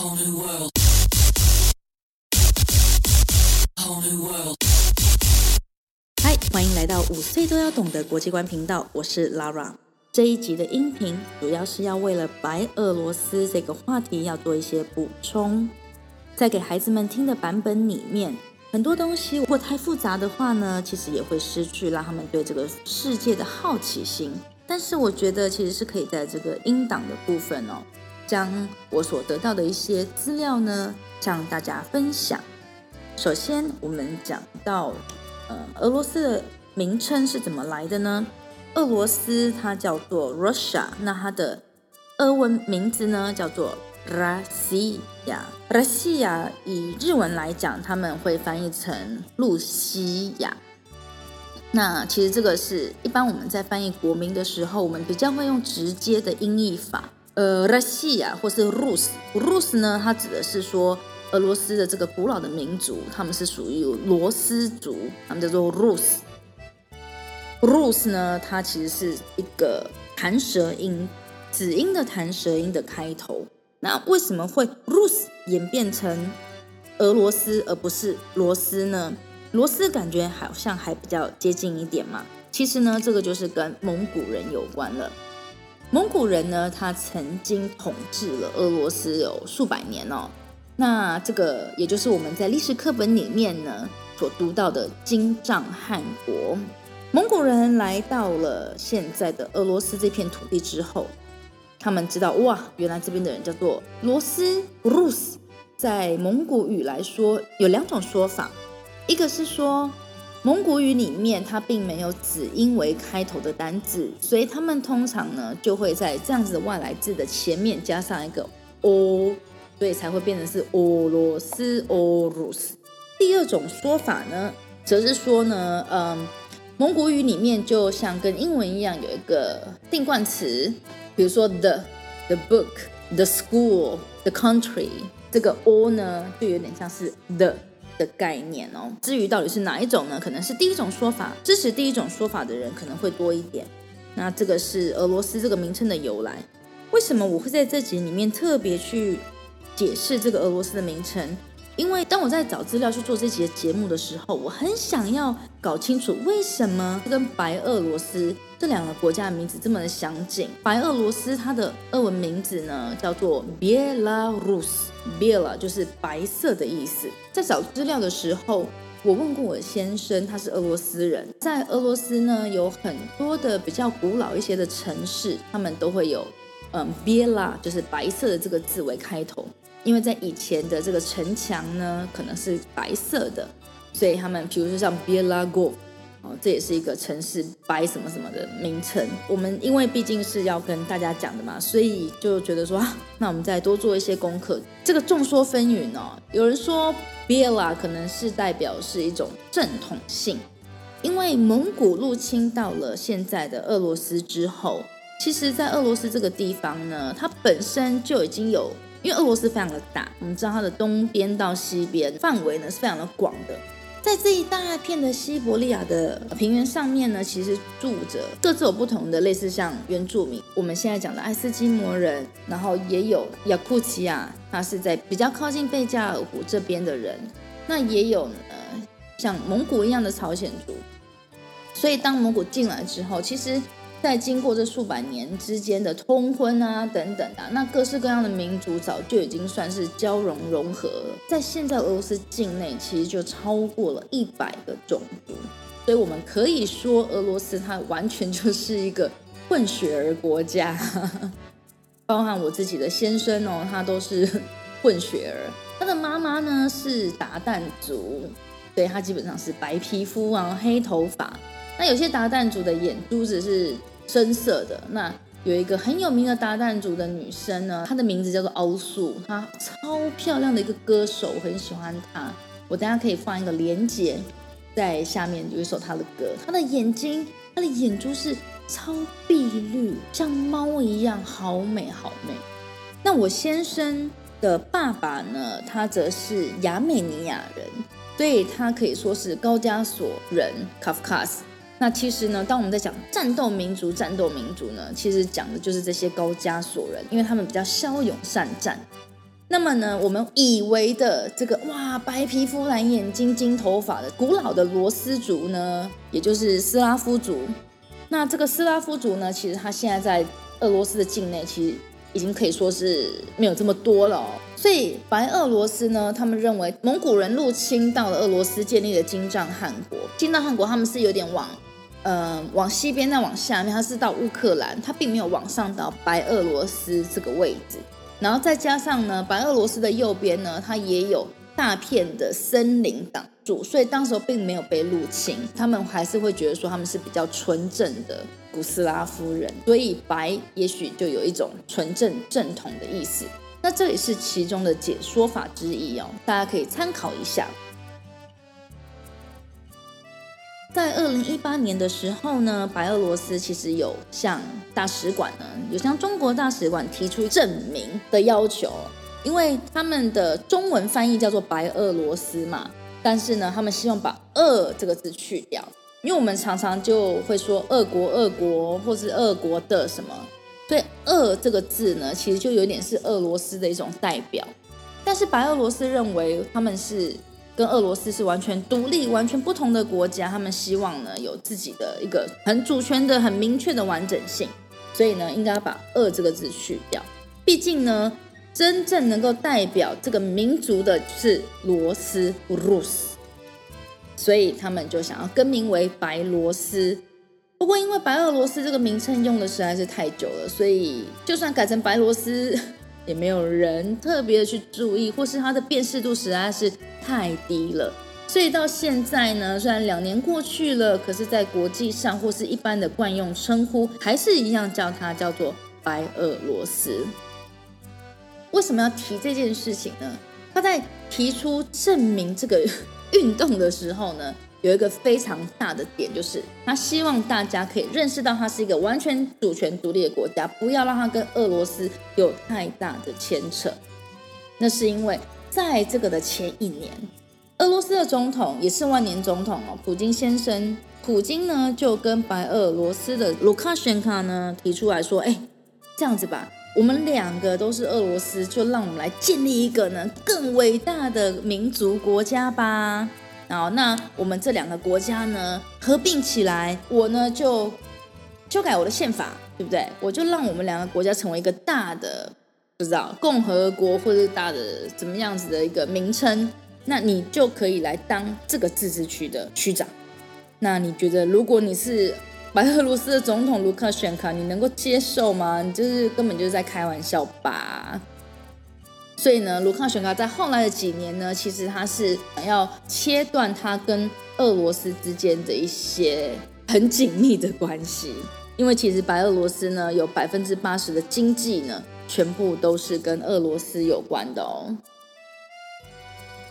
嗨，欢迎来到五岁都要懂的国际观频道，我是 Lara。这一集的音频主要是要为了白俄罗斯这个话题要做一些补充，在给孩子们听的版本里面，很多东西如果太复杂的话呢，其实也会失去让他们对这个世界的好奇心。但是我觉得其实是可以在这个音档的部分哦，将我所得到的一些资料呢，向大家分享。首先我们讲到呃，俄罗斯的名称是怎么来的呢？俄罗斯它叫做 Russia，那它的俄文名字呢，叫做 RASIA。RASIA 以日文来讲，他们会翻译成露西亚。那其实这个是一般我们在翻译国名的时候，我们比较会用直接的音译法。呃，Russia 或是 Rus，Rus 呢，它指的是说俄罗斯的这个古老的民族，他们是属于罗斯族，他们叫做 Rus。Rus 呢，它其实是一个弹舌音，子音的弹舌音的开头。那为什么会 Rus 演变成俄罗斯而不是罗斯呢？罗斯感觉好像还比较接近一点嘛。其实呢，这个就是跟蒙古人有关了。蒙古人呢，他曾经统治了俄罗斯有数百年哦。那这个也就是我们在历史课本里面呢所读到的金帐汗国。蒙古人来到了现在的俄罗斯这片土地之后，他们知道哇，原来这边的人叫做罗斯 （Rus）。在蒙古语来说，有两种说法。一个是说，蒙古语里面它并没有子音为开头的单字，所以他们通常呢就会在这样子的外来字的前面加上一个 o，所以才会变成是俄罗斯 （Orus）。第二种说法呢，则是说呢，嗯，蒙古语里面就像跟英文一样有一个定冠词，比如说 the、the book、the school、the country，这个 o 呢就有点像是 the。的概念哦，至于到底是哪一种呢？可能是第一种说法，支持第一种说法的人可能会多一点。那这个是俄罗斯这个名称的由来。为什么我会在这集里面特别去解释这个俄罗斯的名称？因为当我在找资料去做这节节目的时候，我很想要搞清楚为什么跟白俄罗斯这两个国家的名字这么的相近。白俄罗斯它的俄文名字呢叫做 Belarus，Bela 就是白色的意思。在找资料的时候，我问过我先生，他是俄罗斯人，在俄罗斯呢有很多的比较古老一些的城市，他们都会有嗯 Bela 就是白色的这个字为开头。因为在以前的这个城墙呢，可能是白色的，所以他们，比如说像 Bielago，哦，这也是一个城市白什么什么的名称。我们因为毕竟是要跟大家讲的嘛，所以就觉得说啊，那我们再多做一些功课。这个众说纷纭哦，有人说 Biela 可能是代表是一种正统性，因为蒙古入侵到了现在的俄罗斯之后，其实，在俄罗斯这个地方呢，它本身就已经有。因为俄罗斯非常的大，我们知道它的东边到西边范围呢是非常的广的，在这一大片的西伯利亚的平原上面呢，其实住着各自有不同的类似像原住民，我们现在讲的爱斯基摩人，然后也有雅库奇亚，它是在比较靠近贝加尔湖这边的人，那也有呃像蒙古一样的朝鲜族，所以当蒙古进来之后，其实。在经过这数百年之间的通婚啊等等啊，那各式各样的民族早就已经算是交融融合了。在现在俄罗斯境内，其实就超过了一百个种族，所以我们可以说俄罗斯它完全就是一个混血儿国家，包含我自己的先生哦，他都是混血儿。他的妈妈呢是达旦族，所以他基本上是白皮肤啊，黑头发。那有些达旦族的眼珠子是。深色的那有一个很有名的达旦族的女生呢，她的名字叫做欧素，她超漂亮的一个歌手，我很喜欢她。我等下可以放一个连接在下面，有一首她的歌。她的眼睛，她的眼珠是超碧绿，像猫一样，好美好美。那我先生的爸爸呢，他则是亚美尼亚人，所以他可以说是高加索人 （Kafkas）。那其实呢，当我们在讲战斗民族，战斗民族呢，其实讲的就是这些高加索人，因为他们比较骁勇善战。那么呢，我们以为的这个哇，白皮肤、蓝眼睛、金头发的古老的罗斯族呢，也就是斯拉夫族。那这个斯拉夫族呢，其实他现在在俄罗斯的境内，其实已经可以说是没有这么多了。所以白俄罗斯呢，他们认为蒙古人入侵到了俄罗斯，建立了金帐汗国。金帐汗国他们是有点往，呃，往西边再往下面，它是到乌克兰，它并没有往上到白俄罗斯这个位置。然后再加上呢，白俄罗斯的右边呢，它也有大片的森林挡住，所以当时候并没有被入侵。他们还是会觉得说他们是比较纯正的古斯拉夫人，所以白也许就有一种纯正正统的意思。那这也是其中的解说法之一哦，大家可以参考一下。在二零一八年的时候呢，白俄罗斯其实有向大使馆呢，有向中国大使馆提出证明的要求，因为他们的中文翻译叫做白俄罗斯嘛，但是呢，他们希望把“俄”这个字去掉，因为我们常常就会说“俄国”“俄国”或是“俄国的什么”，所以“俄”这个字呢，其实就有点是俄罗斯的一种代表，但是白俄罗斯认为他们是。跟俄罗斯是完全独立、完全不同的国家，他们希望呢有自己的一个很主权的、很明确的完整性，所以呢应该把“俄”这个字去掉。毕竟呢，真正能够代表这个民族的是罗斯 （Rus），所以他们就想要更名为白罗斯。不过因为白俄罗斯这个名称用的实在是太久了，所以就算改成白罗斯。也没有人特别的去注意，或是它的辨识度实在是太低了。所以到现在呢，虽然两年过去了，可是，在国际上或是一般的惯用称呼，还是一样叫它叫做白俄罗斯。为什么要提这件事情呢？他在提出证明这个运动的时候呢？有一个非常大的点，就是他希望大家可以认识到，它是一个完全主权独立的国家，不要让它跟俄罗斯有太大的牵扯。那是因为在这个的前一年，俄罗斯的总统也是万年总统哦，普京先生，普京呢就跟白俄罗斯的卢卡申卡呢提出来说：“哎，这样子吧，我们两个都是俄罗斯，就让我们来建立一个呢更伟大的民族国家吧。”好，那我们这两个国家呢合并起来，我呢就修改我的宪法，对不对？我就让我们两个国家成为一个大的，不知道共和国或者大的怎么样子的一个名称，那你就可以来当这个自治区的区长。那你觉得，如果你是白俄罗斯的总统卢卡申卡，你能够接受吗？你就是根本就是在开玩笑吧？所以呢，卢卡申卡在后来的几年呢，其实他是想要切断他跟俄罗斯之间的一些很紧密的关系，因为其实白俄罗斯呢有百分之八十的经济呢，全部都是跟俄罗斯有关的哦。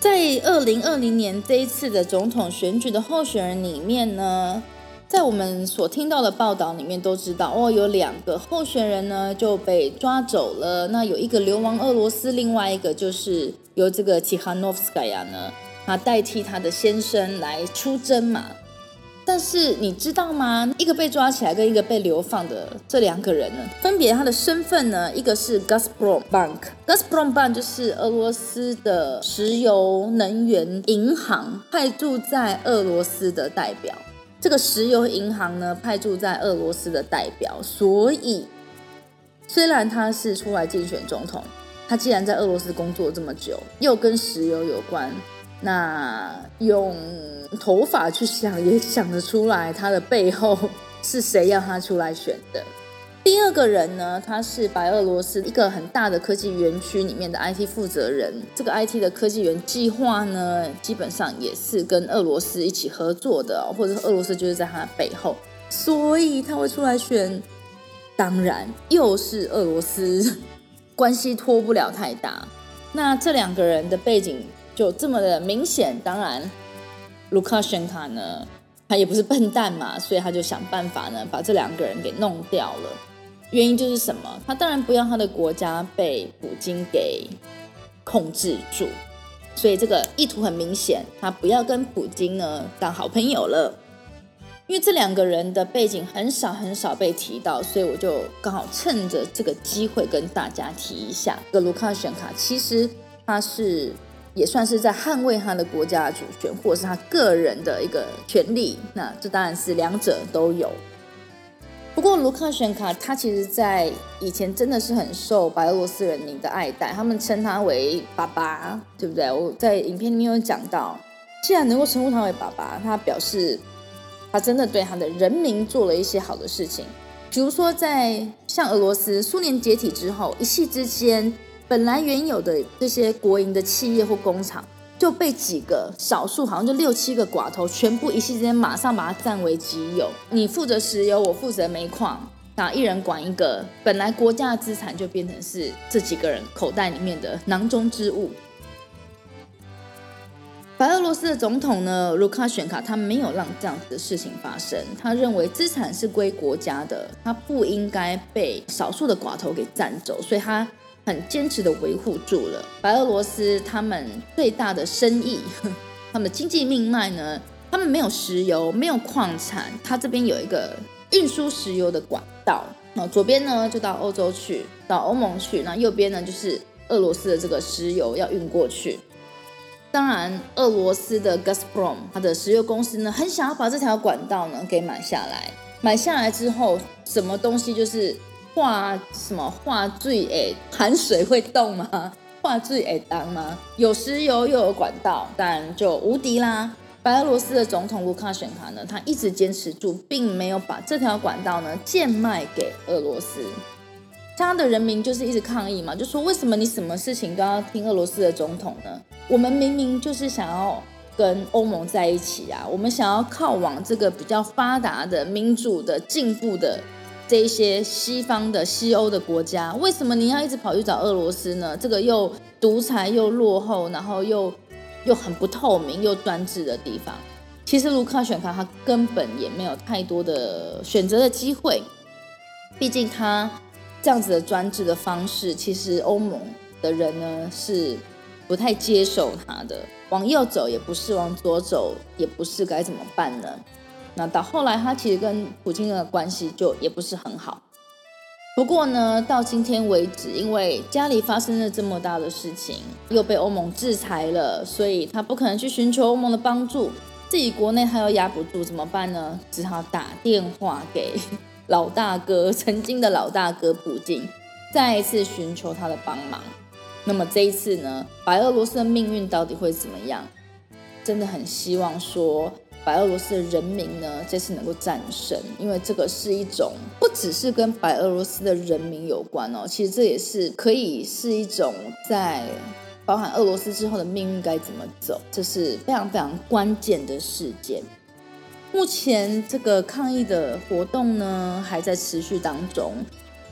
在二零二零年这一次的总统选举的候选人里面呢。在我们所听到的报道里面都知道，哦，有两个候选人呢就被抓走了。那有一个流亡俄罗斯，另外一个就是由这个提哈诺夫斯卡娅呢，他代替他的先生来出征嘛。但是你知道吗？一个被抓起来跟一个被流放的这两个人呢，分别他的身份呢，一个是 Gazprom Bank，Gazprom Bank 就是俄罗斯的石油能源银行派驻在俄罗斯的代表。这个石油银行呢，派驻在俄罗斯的代表，所以虽然他是出来竞选总统，他既然在俄罗斯工作这么久，又跟石油有关，那用头发去想也想得出来，他的背后是谁要他出来选的。第二个人呢，他是白俄罗斯一个很大的科技园区里面的 IT 负责人。这个 IT 的科技园计划呢，基本上也是跟俄罗斯一起合作的，或者是俄罗斯就是在他背后，所以他会出来选。当然，又是俄罗斯，关系脱不了太大。那这两个人的背景就这么的明显。当然，卢卡申卡呢，他也不是笨蛋嘛，所以他就想办法呢，把这两个人给弄掉了。原因就是什么？他当然不要他的国家被普京给控制住，所以这个意图很明显，他不要跟普京呢当好朋友了。因为这两个人的背景很少很少被提到，所以我就刚好趁着这个机会跟大家提一下。这个卢卡选卡其实他是也算是在捍卫他的国家主权，或者是他个人的一个权利。那这当然是两者都有。不过卢卡选卡他其实在以前真的是很受白俄罗斯人民的爱戴，他们称他为爸爸，对不对？我在影片里面有讲到，既然能够称呼他为爸爸，他表示。他真的对他的人民做了一些好的事情，比如说在像俄罗斯苏联解体之后，一夕之间，本来原有的这些国营的企业或工厂就被几个少数，好像就六七个寡头，全部一夕之间马上把它占为己有。你负责石油，我负责煤矿，啊，一人管一个，本来国家的资产就变成是这几个人口袋里面的囊中之物。白俄罗斯的总统呢，卢卡选卡，他没有让这样子的事情发生。他认为资产是归国家的，他不应该被少数的寡头给占走，所以他很坚持的维护住了白俄罗斯他们最大的生意，他们的经济命脉呢，他们没有石油，没有矿产，他这边有一个运输石油的管道，那左边呢就到欧洲去，到欧盟去，那右边呢就是俄罗斯的这个石油要运过去。当然，俄罗斯的 Gazprom 它的石油公司呢，很想要把这条管道呢给买下来。买下来之后，什么东西就是化什么化最诶，含水会动吗？化最诶当吗？有石油又有管道，当然就无敌啦。白俄罗斯的总统卢卡申卡呢，他一直坚持住，并没有把这条管道呢贱卖给俄罗斯。他的人民就是一直抗议嘛，就说为什么你什么事情都要听俄罗斯的总统呢？我们明明就是想要跟欧盟在一起啊，我们想要靠往这个比较发达的、民主的、进步的这一些西方的西欧的国家，为什么你要一直跑去找俄罗斯呢？这个又独裁又落后，然后又又很不透明又专制的地方。其实卢卡选卡他根本也没有太多的选择的机会，毕竟他。这样子的专制的方式，其实欧盟的人呢是不太接受他的。往右走也不是，往左走也不是，该怎么办呢？那到后来，他其实跟普京的关系就也不是很好。不过呢，到今天为止，因为家里发生了这么大的事情，又被欧盟制裁了，所以他不可能去寻求欧盟的帮助，自己国内他又压不住，怎么办呢？只好打电话给。老大哥，曾经的老大哥普京，再一次寻求他的帮忙。那么这一次呢，白俄罗斯的命运到底会怎么样？真的很希望说，白俄罗斯的人民呢，这次能够战胜，因为这个是一种不只是跟白俄罗斯的人民有关哦，其实这也是可以是一种在包含俄罗斯之后的命运该怎么走，这是非常非常关键的事件。目前这个抗议的活动呢还在持续当中。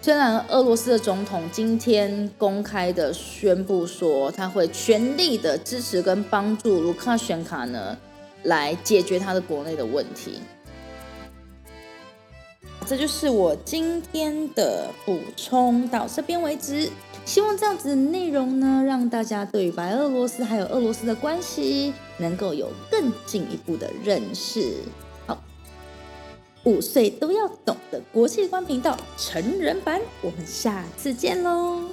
虽然俄罗斯的总统今天公开的宣布说他会全力的支持跟帮助卢卡申卡呢来解决他的国内的问题。这就是我今天的补充，到这边为止。希望这样子的内容呢，让大家对于白俄罗斯还有俄罗斯的关系能够有更进一步的认识。好五岁都要懂的国际观频道成人版，我们下次见喽。